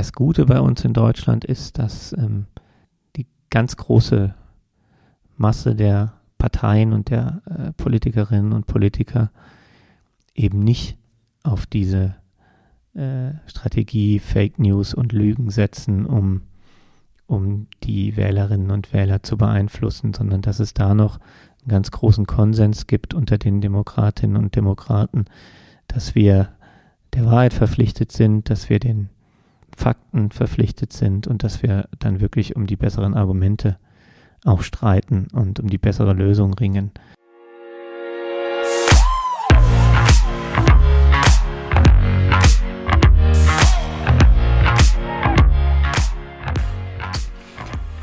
das Gute bei uns in Deutschland ist, dass ähm, die ganz große Masse der Parteien und der äh, Politikerinnen und Politiker eben nicht auf diese äh, Strategie Fake News und Lügen setzen, um, um die Wählerinnen und Wähler zu beeinflussen, sondern dass es da noch einen ganz großen Konsens gibt unter den Demokratinnen und Demokraten, dass wir der Wahrheit verpflichtet sind, dass wir den Fakten verpflichtet sind und dass wir dann wirklich um die besseren Argumente auch streiten und um die bessere Lösung ringen.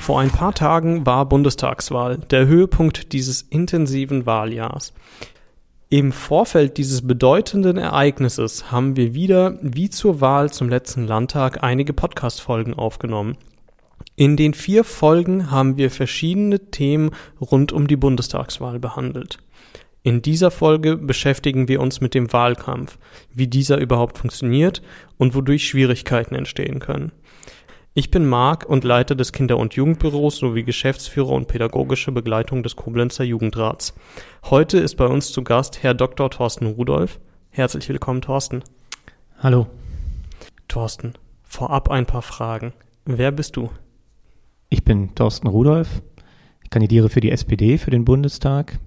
Vor ein paar Tagen war Bundestagswahl, der Höhepunkt dieses intensiven Wahljahrs. Im Vorfeld dieses bedeutenden Ereignisses haben wir wieder, wie zur Wahl zum letzten Landtag, einige Podcast-Folgen aufgenommen. In den vier Folgen haben wir verschiedene Themen rund um die Bundestagswahl behandelt. In dieser Folge beschäftigen wir uns mit dem Wahlkampf, wie dieser überhaupt funktioniert und wodurch Schwierigkeiten entstehen können. Ich bin Marc und Leiter des Kinder- und Jugendbüros sowie Geschäftsführer und pädagogische Begleitung des Koblenzer Jugendrats. Heute ist bei uns zu Gast Herr Dr. Thorsten Rudolph. Herzlich willkommen, Thorsten. Hallo. Thorsten, vorab ein paar Fragen. Wer bist du? Ich bin Thorsten Rudolph. Ich kandidiere für die SPD für den Bundestag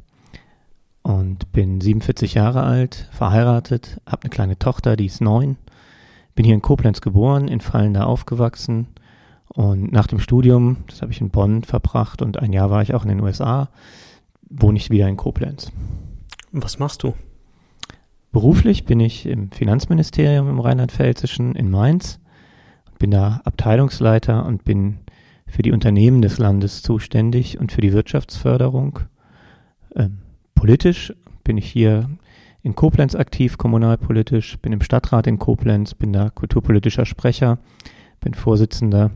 und bin 47 Jahre alt, verheiratet, habe eine kleine Tochter, die ist neun. Bin hier in Koblenz geboren, in Fallender aufgewachsen und nach dem Studium, das habe ich in Bonn verbracht und ein Jahr war ich auch in den USA, wohne ich wieder in Koblenz. Was machst du? Beruflich bin ich im Finanzministerium im Rheinland-Pfälzischen in Mainz, bin da Abteilungsleiter und bin für die Unternehmen des Landes zuständig und für die Wirtschaftsförderung. Ähm, politisch bin ich hier in Koblenz aktiv, kommunalpolitisch, bin im Stadtrat in Koblenz, bin da kulturpolitischer Sprecher, bin Vorsitzender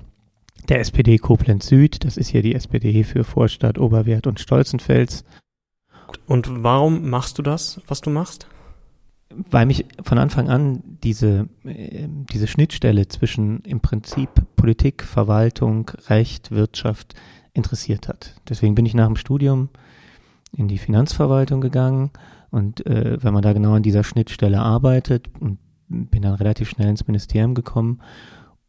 der SPD Koblenz Süd. Das ist hier die SPD für Vorstadt, Oberwert und Stolzenfels. Und warum machst du das, was du machst? Weil mich von Anfang an diese, äh, diese Schnittstelle zwischen im Prinzip Politik, Verwaltung, Recht, Wirtschaft interessiert hat. Deswegen bin ich nach dem Studium in die Finanzverwaltung gegangen und äh, wenn man da genau an dieser Schnittstelle arbeitet und bin dann relativ schnell ins Ministerium gekommen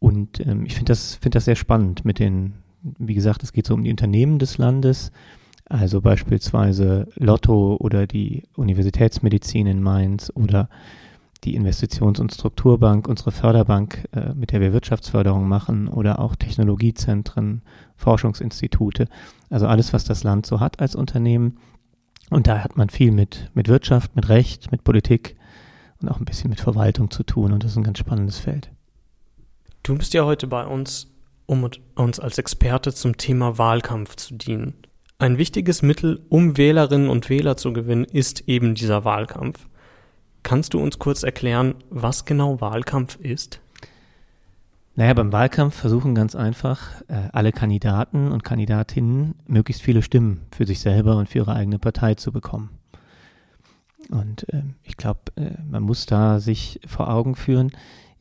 und ähm, ich finde das, finde das sehr spannend mit den, wie gesagt, es geht so um die Unternehmen des Landes, also beispielsweise Lotto oder die Universitätsmedizin in Mainz oder die Investitions- und Strukturbank, unsere Förderbank, äh, mit der wir Wirtschaftsförderung machen oder auch Technologiezentren, Forschungsinstitute. Also alles, was das Land so hat als Unternehmen. Und da hat man viel mit, mit Wirtschaft, mit Recht, mit Politik und auch ein bisschen mit Verwaltung zu tun. Und das ist ein ganz spannendes Feld. Du bist ja heute bei uns, um uns als Experte zum Thema Wahlkampf zu dienen. Ein wichtiges Mittel, um Wählerinnen und Wähler zu gewinnen, ist eben dieser Wahlkampf. Kannst du uns kurz erklären, was genau Wahlkampf ist? Naja, beim Wahlkampf versuchen ganz einfach äh, alle Kandidaten und Kandidatinnen möglichst viele Stimmen für sich selber und für ihre eigene Partei zu bekommen. Und äh, ich glaube, äh, man muss da sich vor Augen führen, ähm,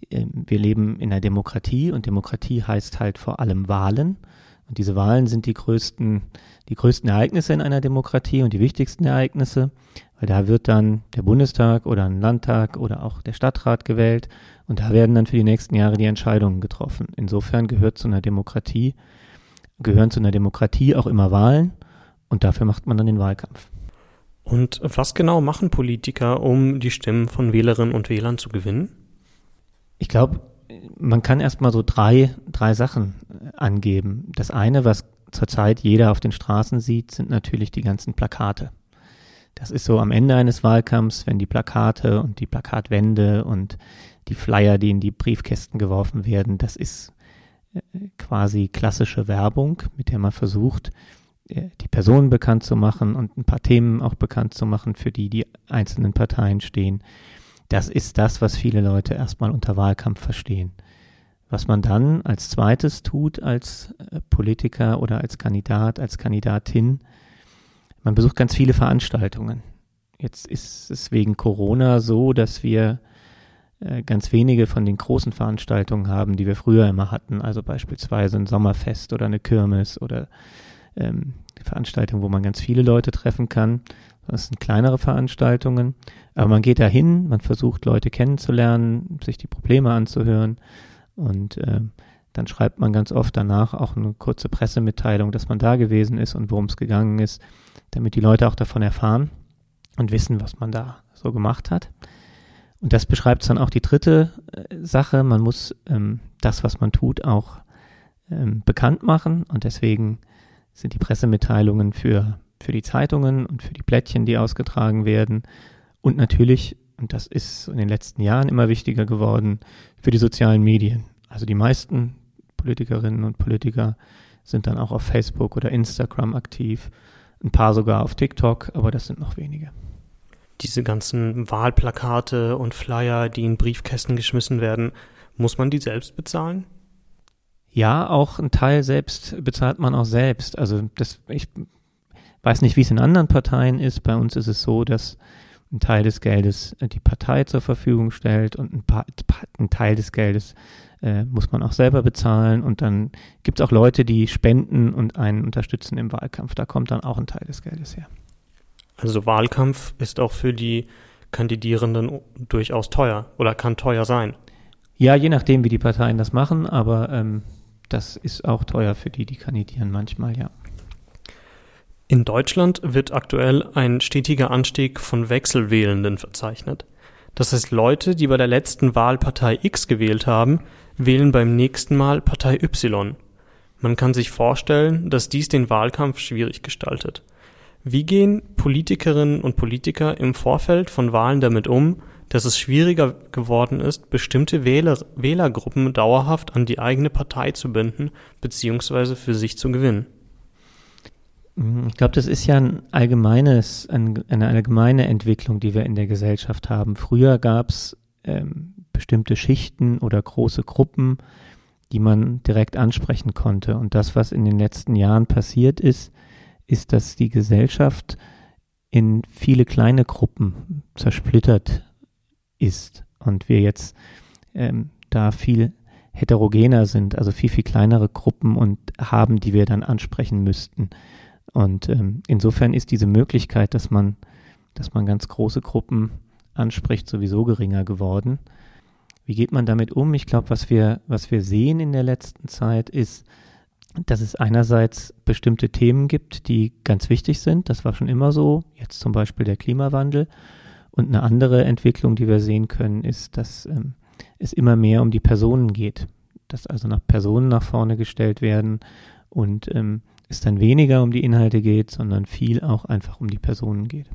wir leben in einer Demokratie und Demokratie heißt halt vor allem Wahlen. Und diese Wahlen sind die größten, die größten Ereignisse in einer Demokratie und die wichtigsten Ereignisse, weil da wird dann der Bundestag oder ein Landtag oder auch der Stadtrat gewählt und da werden dann für die nächsten Jahre die Entscheidungen getroffen. Insofern gehört zu einer Demokratie, gehören zu einer Demokratie auch immer Wahlen und dafür macht man dann den Wahlkampf. Und was genau machen Politiker, um die Stimmen von Wählerinnen und Wählern zu gewinnen? Ich glaube, man kann erstmal so drei, drei Sachen äh, angeben. Das eine, was zurzeit jeder auf den Straßen sieht, sind natürlich die ganzen Plakate. Das ist so am Ende eines Wahlkampfs, wenn die Plakate und die Plakatwände und die Flyer, die in die Briefkästen geworfen werden, das ist äh, quasi klassische Werbung, mit der man versucht, äh, die Personen bekannt zu machen und ein paar Themen auch bekannt zu machen, für die die einzelnen Parteien stehen. Das ist das, was viele Leute erstmal unter Wahlkampf verstehen. Was man dann als zweites tut als äh, Politiker oder als Kandidat, als Kandidatin, man besucht ganz viele Veranstaltungen. Jetzt ist es wegen Corona so, dass wir äh, ganz wenige von den großen Veranstaltungen haben, die wir früher immer hatten. Also beispielsweise ein Sommerfest oder eine Kirmes oder ähm, Veranstaltungen, wo man ganz viele Leute treffen kann. Das sind kleinere Veranstaltungen. Aber man geht da hin, man versucht Leute kennenzulernen, sich die Probleme anzuhören und äh, dann schreibt man ganz oft danach auch eine kurze Pressemitteilung, dass man da gewesen ist und worum es gegangen ist, damit die Leute auch davon erfahren und wissen, was man da so gemacht hat. Und das beschreibt dann auch die dritte äh, Sache. Man muss ähm, das, was man tut, auch ähm, bekannt machen. Und deswegen sind die Pressemitteilungen für, für die Zeitungen und für die Plättchen, die ausgetragen werden. Und natürlich, und das ist in den letzten Jahren immer wichtiger geworden, für die sozialen Medien. Also die meisten Politikerinnen und Politiker sind dann auch auf Facebook oder Instagram aktiv, ein paar sogar auf TikTok, aber das sind noch wenige. Diese ganzen Wahlplakate und Flyer, die in Briefkästen geschmissen werden, muss man die selbst bezahlen? Ja, auch ein Teil selbst bezahlt man auch selbst. Also das, ich weiß nicht, wie es in anderen Parteien ist. Bei uns ist es so, dass ein Teil des Geldes die Partei zur Verfügung stellt und ein, paar, ein Teil des Geldes äh, muss man auch selber bezahlen. Und dann gibt es auch Leute, die spenden und einen unterstützen im Wahlkampf. Da kommt dann auch ein Teil des Geldes her. Also Wahlkampf ist auch für die Kandidierenden durchaus teuer oder kann teuer sein. Ja, je nachdem, wie die Parteien das machen, aber ähm, das ist auch teuer für die, die kandidieren manchmal, ja. In Deutschland wird aktuell ein stetiger Anstieg von Wechselwählenden verzeichnet. Das heißt, Leute, die bei der letzten Wahl Partei X gewählt haben, wählen beim nächsten Mal Partei Y. Man kann sich vorstellen, dass dies den Wahlkampf schwierig gestaltet. Wie gehen Politikerinnen und Politiker im Vorfeld von Wahlen damit um, dass es schwieriger geworden ist, bestimmte Wähler, Wählergruppen dauerhaft an die eigene Partei zu binden bzw. für sich zu gewinnen. Mhm, ich glaube, das ist ja ein allgemeines, ein, eine allgemeine Entwicklung, die wir in der Gesellschaft haben. Früher gab es ähm, bestimmte Schichten oder große Gruppen, die man direkt ansprechen konnte. Und das, was in den letzten Jahren passiert ist, ist, dass die Gesellschaft in viele kleine Gruppen zersplittert ist und wir jetzt ähm, da viel heterogener sind, also viel, viel kleinere Gruppen und haben, die wir dann ansprechen müssten. Und ähm, insofern ist diese Möglichkeit, dass man, dass man ganz große Gruppen anspricht, sowieso geringer geworden. Wie geht man damit um? Ich glaube, was wir, was wir sehen in der letzten Zeit ist, dass es einerseits bestimmte Themen gibt, die ganz wichtig sind. Das war schon immer so. Jetzt zum Beispiel der Klimawandel. Und eine andere Entwicklung, die wir sehen können, ist, dass ähm, es immer mehr um die Personen geht, dass also nach Personen nach vorne gestellt werden und ähm, es dann weniger um die Inhalte geht, sondern viel auch einfach um die Personen geht.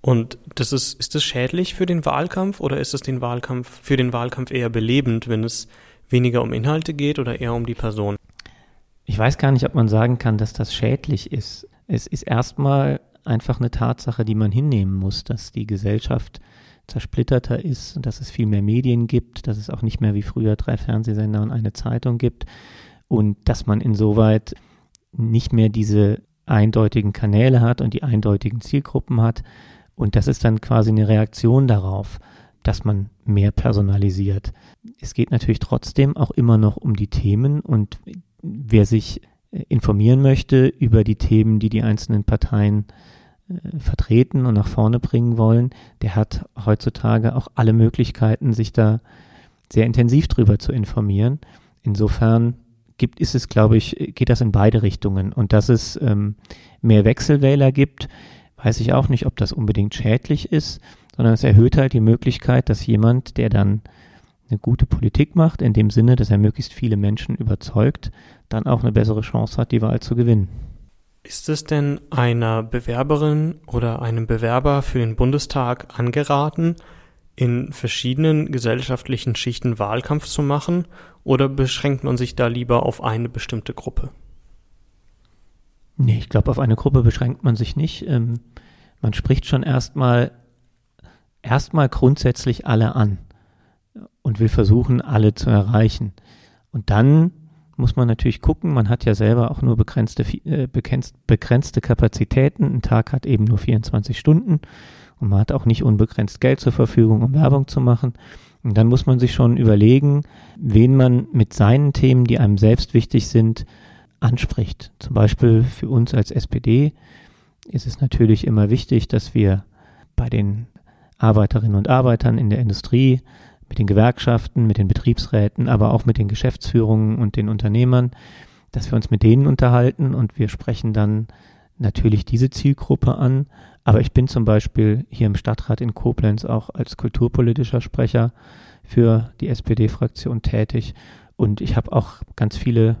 Und das ist, ist das schädlich für den Wahlkampf oder ist es den Wahlkampf, für den Wahlkampf eher belebend, wenn es weniger um Inhalte geht oder eher um die Person? Ich weiß gar nicht, ob man sagen kann, dass das schädlich ist. Es ist erstmal einfach eine Tatsache, die man hinnehmen muss, dass die Gesellschaft zersplitterter ist und dass es viel mehr Medien gibt, dass es auch nicht mehr wie früher drei Fernsehsender und eine Zeitung gibt und dass man insoweit nicht mehr diese eindeutigen Kanäle hat und die eindeutigen Zielgruppen hat. Und das ist dann quasi eine Reaktion darauf, dass man mehr personalisiert. Es geht natürlich trotzdem auch immer noch um die Themen und wer sich informieren möchte über die Themen, die die einzelnen Parteien äh, vertreten und nach vorne bringen wollen, der hat heutzutage auch alle Möglichkeiten, sich da sehr intensiv drüber zu informieren. Insofern gibt, ist es, glaube ich, geht das in beide Richtungen. Und dass es ähm, mehr Wechselwähler gibt, weiß ich auch nicht, ob das unbedingt schädlich ist, sondern es erhöht halt die Möglichkeit, dass jemand, der dann eine gute Politik macht, in dem Sinne, dass er möglichst viele Menschen überzeugt, dann auch eine bessere Chance hat, die Wahl zu gewinnen. Ist es denn einer Bewerberin oder einem Bewerber für den Bundestag angeraten, in verschiedenen gesellschaftlichen Schichten Wahlkampf zu machen oder beschränkt man sich da lieber auf eine bestimmte Gruppe? Nee, ich glaube, auf eine Gruppe beschränkt man sich nicht. Ähm, man spricht schon erstmal erstmal grundsätzlich alle an und will versuchen, alle zu erreichen. Und dann muss man natürlich gucken, man hat ja selber auch nur begrenzte, äh, begrenzte Kapazitäten. Ein Tag hat eben nur 24 Stunden und man hat auch nicht unbegrenzt Geld zur Verfügung, um Werbung zu machen. Und dann muss man sich schon überlegen, wen man mit seinen Themen, die einem selbst wichtig sind, anspricht. Zum Beispiel für uns als SPD ist es natürlich immer wichtig, dass wir bei den Arbeiterinnen und Arbeitern in der Industrie, mit den Gewerkschaften, mit den Betriebsräten, aber auch mit den Geschäftsführungen und den Unternehmern, dass wir uns mit denen unterhalten und wir sprechen dann natürlich diese Zielgruppe an. Aber ich bin zum Beispiel hier im Stadtrat in Koblenz auch als kulturpolitischer Sprecher für die SPD-Fraktion tätig und ich habe auch ganz viele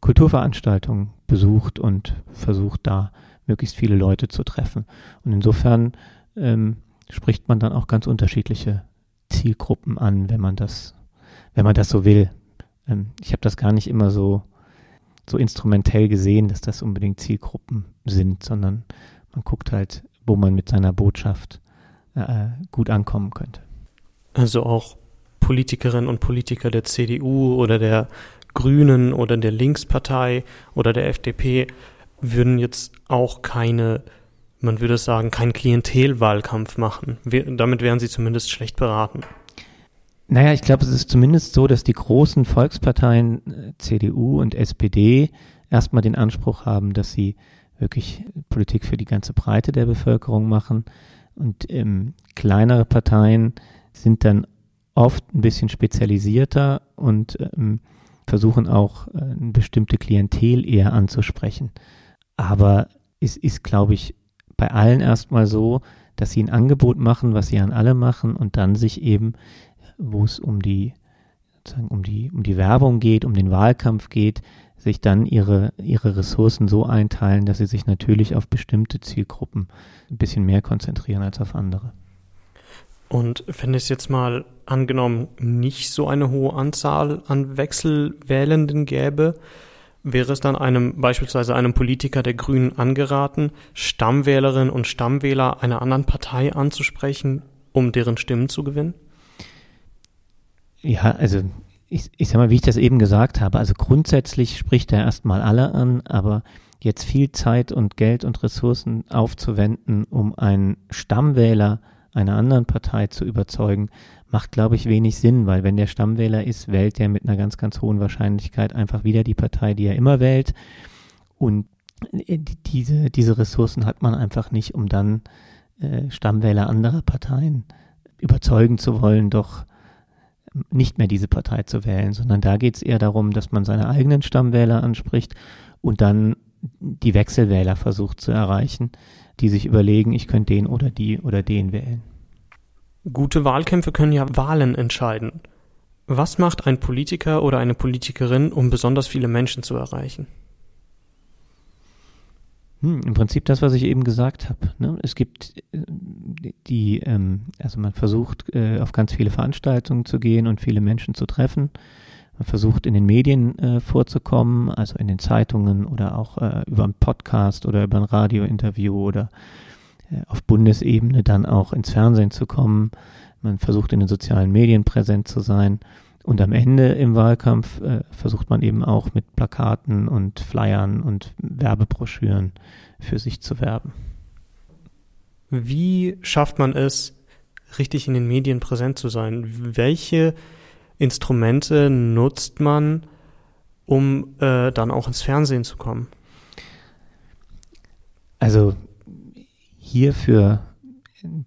Kulturveranstaltungen besucht und versucht da möglichst viele Leute zu treffen. Und insofern ähm, spricht man dann auch ganz unterschiedliche Zielgruppen an, wenn man das, wenn man das so will. Ähm, ich habe das gar nicht immer so, so instrumentell gesehen, dass das unbedingt Zielgruppen sind, sondern man guckt halt, wo man mit seiner Botschaft äh, gut ankommen könnte. Also auch Politikerinnen und Politiker der CDU oder der Grünen oder der Linkspartei oder der FDP würden jetzt auch keine man würde sagen, keinen Klientelwahlkampf machen. Wir, damit wären sie zumindest schlecht beraten. Naja, ich glaube, es ist zumindest so, dass die großen Volksparteien äh, CDU und SPD erstmal den Anspruch haben, dass sie wirklich Politik für die ganze Breite der Bevölkerung machen. Und ähm, kleinere Parteien sind dann oft ein bisschen spezialisierter und ähm, versuchen auch äh, eine bestimmte Klientel eher anzusprechen. Aber es ist, glaube ich, bei allen erstmal so, dass sie ein Angebot machen, was sie an alle machen und dann sich eben, wo es um die, sozusagen um die, um die Werbung geht, um den Wahlkampf geht, sich dann ihre, ihre Ressourcen so einteilen, dass sie sich natürlich auf bestimmte Zielgruppen ein bisschen mehr konzentrieren als auf andere. Und wenn es jetzt mal angenommen nicht so eine hohe Anzahl an Wechselwählenden gäbe, wäre es dann einem beispielsweise einem Politiker der Grünen angeraten, Stammwählerinnen und Stammwähler einer anderen Partei anzusprechen, um deren Stimmen zu gewinnen? Ja, also ich, ich sag mal, wie ich das eben gesagt habe, also grundsätzlich spricht er erstmal alle an, aber jetzt viel Zeit und Geld und Ressourcen aufzuwenden, um einen Stammwähler einer anderen Partei zu überzeugen, macht, glaube ich, wenig Sinn, weil wenn der Stammwähler ist, wählt er mit einer ganz, ganz hohen Wahrscheinlichkeit einfach wieder die Partei, die er immer wählt. Und äh, diese, diese Ressourcen hat man einfach nicht, um dann äh, Stammwähler anderer Parteien überzeugen zu wollen, doch nicht mehr diese Partei zu wählen, sondern da geht es eher darum, dass man seine eigenen Stammwähler anspricht und dann die Wechselwähler versucht zu erreichen, die sich überlegen, ich könnte den oder die oder den wählen. Gute Wahlkämpfe können ja Wahlen entscheiden. Was macht ein Politiker oder eine Politikerin, um besonders viele Menschen zu erreichen? Hm, Im Prinzip das, was ich eben gesagt habe. Ne? Es gibt äh, die, ähm, also man versucht äh, auf ganz viele Veranstaltungen zu gehen und viele Menschen zu treffen. Man versucht in den Medien äh, vorzukommen, also in den Zeitungen oder auch äh, über einen Podcast oder über ein Radiointerview oder äh, auf Bundesebene dann auch ins Fernsehen zu kommen. Man versucht in den sozialen Medien präsent zu sein. Und am Ende im Wahlkampf äh, versucht man eben auch mit Plakaten und Flyern und Werbebroschüren für sich zu werben. Wie schafft man es, richtig in den Medien präsent zu sein? Welche Instrumente nutzt man, um äh, dann auch ins Fernsehen zu kommen? Also hier für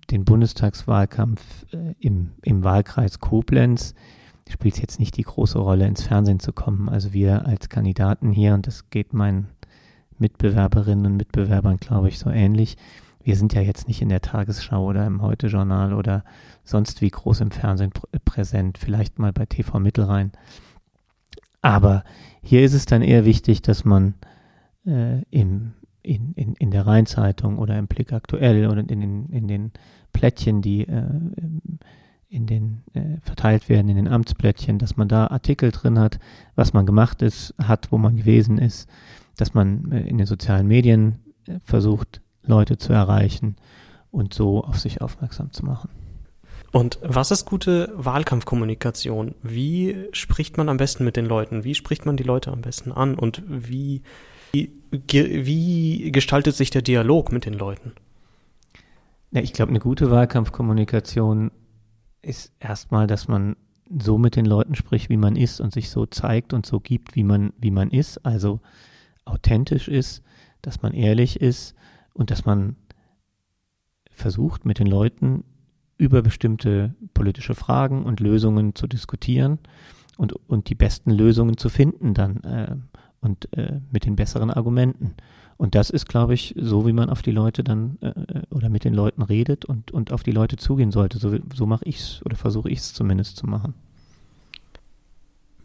den Bundestagswahlkampf äh, im, im Wahlkreis Koblenz spielt es jetzt nicht die große Rolle, ins Fernsehen zu kommen. Also wir als Kandidaten hier, und das geht meinen Mitbewerberinnen und Mitbewerbern, glaube ich, so ähnlich. Wir sind ja jetzt nicht in der Tagesschau oder im Heute-Journal oder sonst wie groß im Fernsehen pr präsent, vielleicht mal bei TV Mittelrhein. Aber hier ist es dann eher wichtig, dass man äh, im in, in, in der Rheinzeitung oder im Blick aktuell oder in den, in den Plättchen, die äh, in den äh, verteilt werden, in den Amtsplättchen, dass man da Artikel drin hat, was man gemacht ist, hat, wo man gewesen ist, dass man äh, in den sozialen Medien äh, versucht, Leute zu erreichen und so auf sich aufmerksam zu machen. Und was ist gute Wahlkampfkommunikation? Wie spricht man am besten mit den Leuten? Wie spricht man die Leute am besten an? Und wie wie gestaltet sich der Dialog mit den Leuten? Ja, ich glaube, eine gute Wahlkampfkommunikation ist erstmal, dass man so mit den Leuten spricht, wie man ist und sich so zeigt und so gibt, wie man, wie man ist, also authentisch ist, dass man ehrlich ist und dass man versucht, mit den Leuten über bestimmte politische Fragen und Lösungen zu diskutieren und, und die besten Lösungen zu finden dann äh, und äh, mit den besseren Argumenten. Und das ist, glaube ich, so, wie man auf die Leute dann äh, äh oder mit den Leuten redet und, und auf die Leute zugehen sollte. So, so mache ich es oder versuche ich es zumindest zu machen.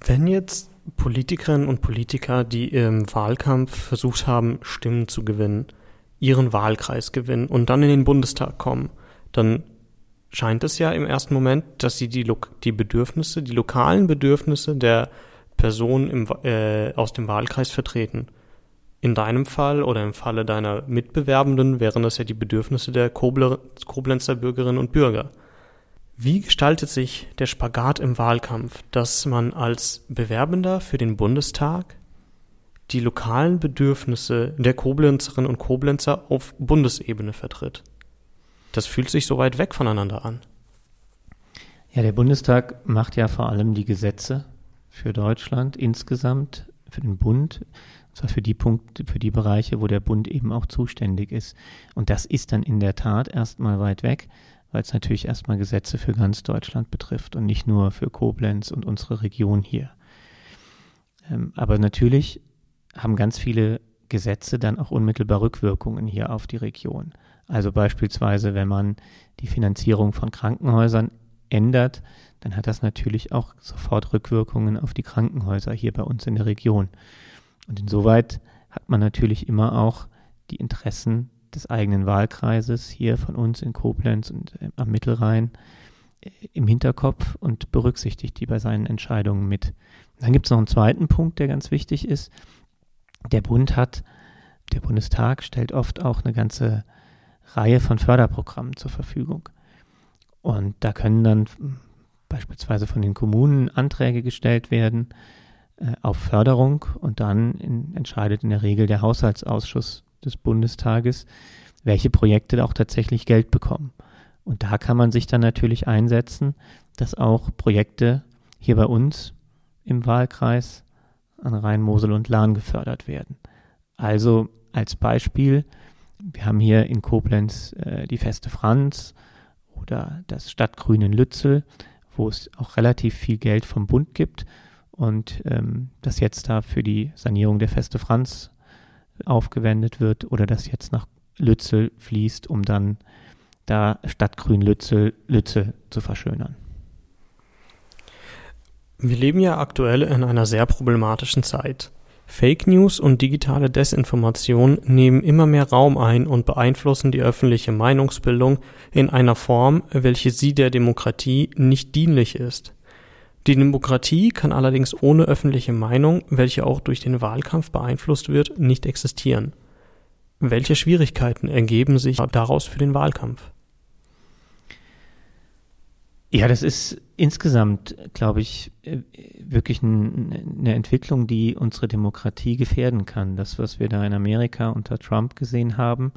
Wenn jetzt Politikerinnen und Politiker, die im Wahlkampf versucht haben, Stimmen zu gewinnen, ihren Wahlkreis gewinnen und dann in den Bundestag kommen, dann scheint es ja im ersten Moment, dass sie die, die Bedürfnisse, die lokalen Bedürfnisse der Person im, äh, aus dem Wahlkreis vertreten. In deinem Fall oder im Falle deiner Mitbewerbenden wären das ja die Bedürfnisse der Koblenzer Bürgerinnen und Bürger. Wie gestaltet sich der Spagat im Wahlkampf, dass man als Bewerbender für den Bundestag die lokalen Bedürfnisse der Koblenzerinnen und Koblenzer auf Bundesebene vertritt? Das fühlt sich so weit weg voneinander an. Ja, der Bundestag macht ja vor allem die Gesetze für Deutschland insgesamt, für den Bund zwar für die Punkte, für die Bereiche, wo der Bund eben auch zuständig ist. Und das ist dann in der Tat erstmal weit weg, weil es natürlich erstmal Gesetze für ganz Deutschland betrifft und nicht nur für Koblenz und unsere Region hier. Ähm, aber natürlich haben ganz viele Gesetze dann auch unmittelbar Rückwirkungen hier auf die Region. Also beispielsweise, wenn man die Finanzierung von Krankenhäusern ändert, dann hat das natürlich auch sofort Rückwirkungen auf die Krankenhäuser hier bei uns in der Region. Und insoweit hat man natürlich immer auch die Interessen des eigenen Wahlkreises hier von uns in Koblenz und äh, am Mittelrhein äh, im Hinterkopf und berücksichtigt die bei seinen Entscheidungen mit. Dann gibt es noch einen zweiten Punkt, der ganz wichtig ist. Der Bund hat, der Bundestag stellt oft auch eine ganze Reihe von Förderprogrammen zur Verfügung. Und da können dann beispielsweise von den Kommunen Anträge gestellt werden, äh, auf Förderung und dann in, entscheidet in der Regel der Haushaltsausschuss des Bundestages, welche Projekte auch tatsächlich Geld bekommen. Und da kann man sich dann natürlich einsetzen, dass auch Projekte hier bei uns im Wahlkreis an Rhein, Mosel und Lahn gefördert werden. Also als Beispiel, wir haben hier in Koblenz äh, die Feste Franz oder das Stadtgrün in Lützel, wo es auch relativ viel Geld vom Bund gibt und ähm, das jetzt da für die Sanierung der Feste Franz aufgewendet wird oder das jetzt nach Lützel fließt, um dann da Stadtgrün Lützel, Lützel zu verschönern. Wir leben ja aktuell in einer sehr problematischen Zeit. Fake News und digitale Desinformation nehmen immer mehr Raum ein und beeinflussen die öffentliche Meinungsbildung in einer Form, welche sie der Demokratie nicht dienlich ist. Die Demokratie kann allerdings ohne öffentliche Meinung, welche auch durch den Wahlkampf beeinflusst wird, nicht existieren. Welche Schwierigkeiten ergeben sich daraus für den Wahlkampf? Ja, das ist insgesamt, glaube ich, äh, wirklich eine Entwicklung, die unsere Demokratie gefährden kann. Das, was wir da in Amerika unter Trump gesehen haben,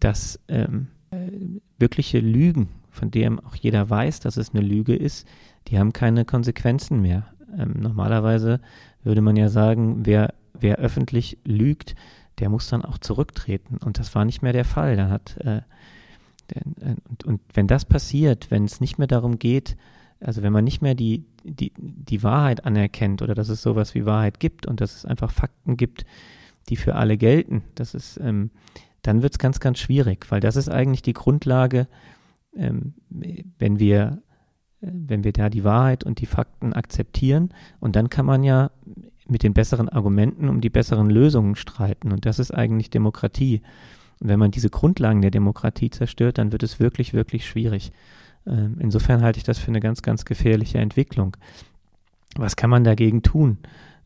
dass ähm, äh, wirkliche Lügen, von denen auch jeder weiß, dass es eine Lüge ist, die haben keine Konsequenzen mehr. Ähm, normalerweise würde man ja sagen, wer, wer öffentlich lügt, der muss dann auch zurücktreten. Und das war nicht mehr der Fall. Da hat, äh, und, und wenn das passiert, wenn es nicht mehr darum geht, also wenn man nicht mehr die, die, die Wahrheit anerkennt oder dass es sowas wie Wahrheit gibt und dass es einfach Fakten gibt, die für alle gelten, das ist, ähm, dann wird es ganz, ganz schwierig, weil das ist eigentlich die Grundlage, ähm, wenn wir wenn wir da die Wahrheit und die Fakten akzeptieren. Und dann kann man ja mit den besseren Argumenten um die besseren Lösungen streiten. Und das ist eigentlich Demokratie. Und wenn man diese Grundlagen der Demokratie zerstört, dann wird es wirklich, wirklich schwierig. Ähm, insofern halte ich das für eine ganz, ganz gefährliche Entwicklung. Was kann man dagegen tun?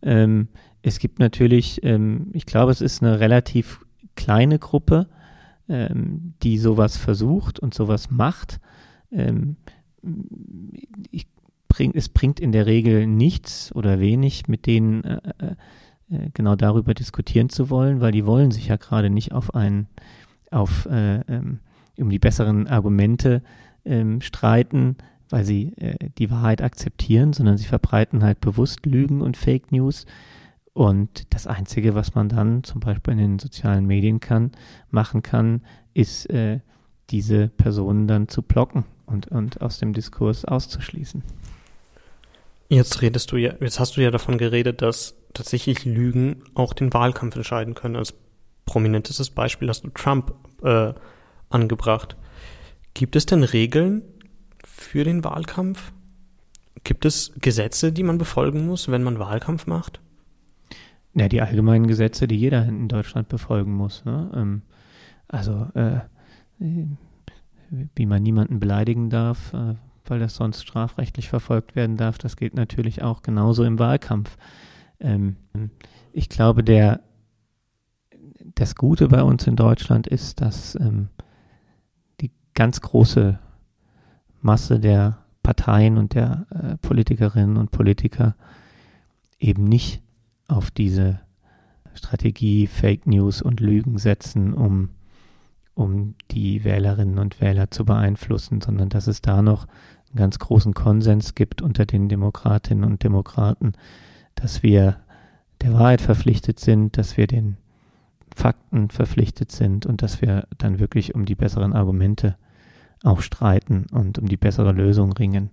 Ähm, es gibt natürlich, ähm, ich glaube, es ist eine relativ kleine Gruppe, die sowas versucht und sowas macht ich bring, es bringt in der Regel nichts oder wenig, mit denen äh, äh, genau darüber diskutieren zu wollen, weil die wollen sich ja gerade nicht auf einen, auf äh, ähm, um die besseren Argumente ähm, streiten, weil sie äh, die Wahrheit akzeptieren, sondern sie verbreiten halt bewusst Lügen und Fake News. Und das Einzige, was man dann zum Beispiel in den sozialen Medien kann, machen kann, ist äh, diese Personen dann zu blocken und, und aus dem Diskurs auszuschließen. Jetzt redest du ja, jetzt hast du ja davon geredet, dass tatsächlich Lügen auch den Wahlkampf entscheiden können. Als prominentestes Beispiel hast du Trump äh, angebracht. Gibt es denn Regeln für den Wahlkampf? Gibt es Gesetze, die man befolgen muss, wenn man Wahlkampf macht? Ja, die allgemeinen Gesetze, die jeder in Deutschland befolgen muss. Ne? Ähm, also, äh, wie man niemanden beleidigen darf, äh, weil das sonst strafrechtlich verfolgt werden darf, das gilt natürlich auch genauso im Wahlkampf. Ähm, ich glaube, der, das Gute bei uns in Deutschland ist, dass ähm, die ganz große Masse der Parteien und der äh, Politikerinnen und Politiker eben nicht auf diese Strategie Fake News und Lügen setzen, um, um die Wählerinnen und Wähler zu beeinflussen, sondern dass es da noch einen ganz großen Konsens gibt unter den Demokratinnen und Demokraten, dass wir der Wahrheit verpflichtet sind, dass wir den Fakten verpflichtet sind und dass wir dann wirklich um die besseren Argumente auch streiten und um die bessere Lösung ringen.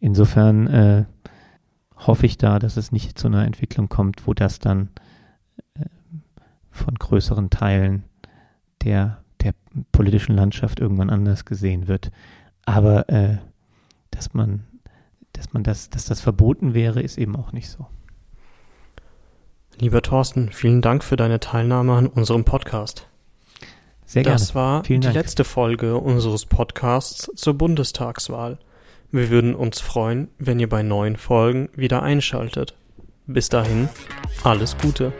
Insofern äh, hoffe ich da, dass es nicht zu einer Entwicklung kommt, wo das dann äh, von größeren Teilen der, der politischen Landschaft irgendwann anders gesehen wird. Aber äh, dass man, dass man das, dass das verboten wäre, ist eben auch nicht so. Lieber Thorsten, vielen Dank für deine Teilnahme an unserem Podcast. Sehr gerne. Das war vielen die Dank. letzte Folge unseres Podcasts zur Bundestagswahl. Wir würden uns freuen, wenn ihr bei neuen Folgen wieder einschaltet. Bis dahin, alles Gute.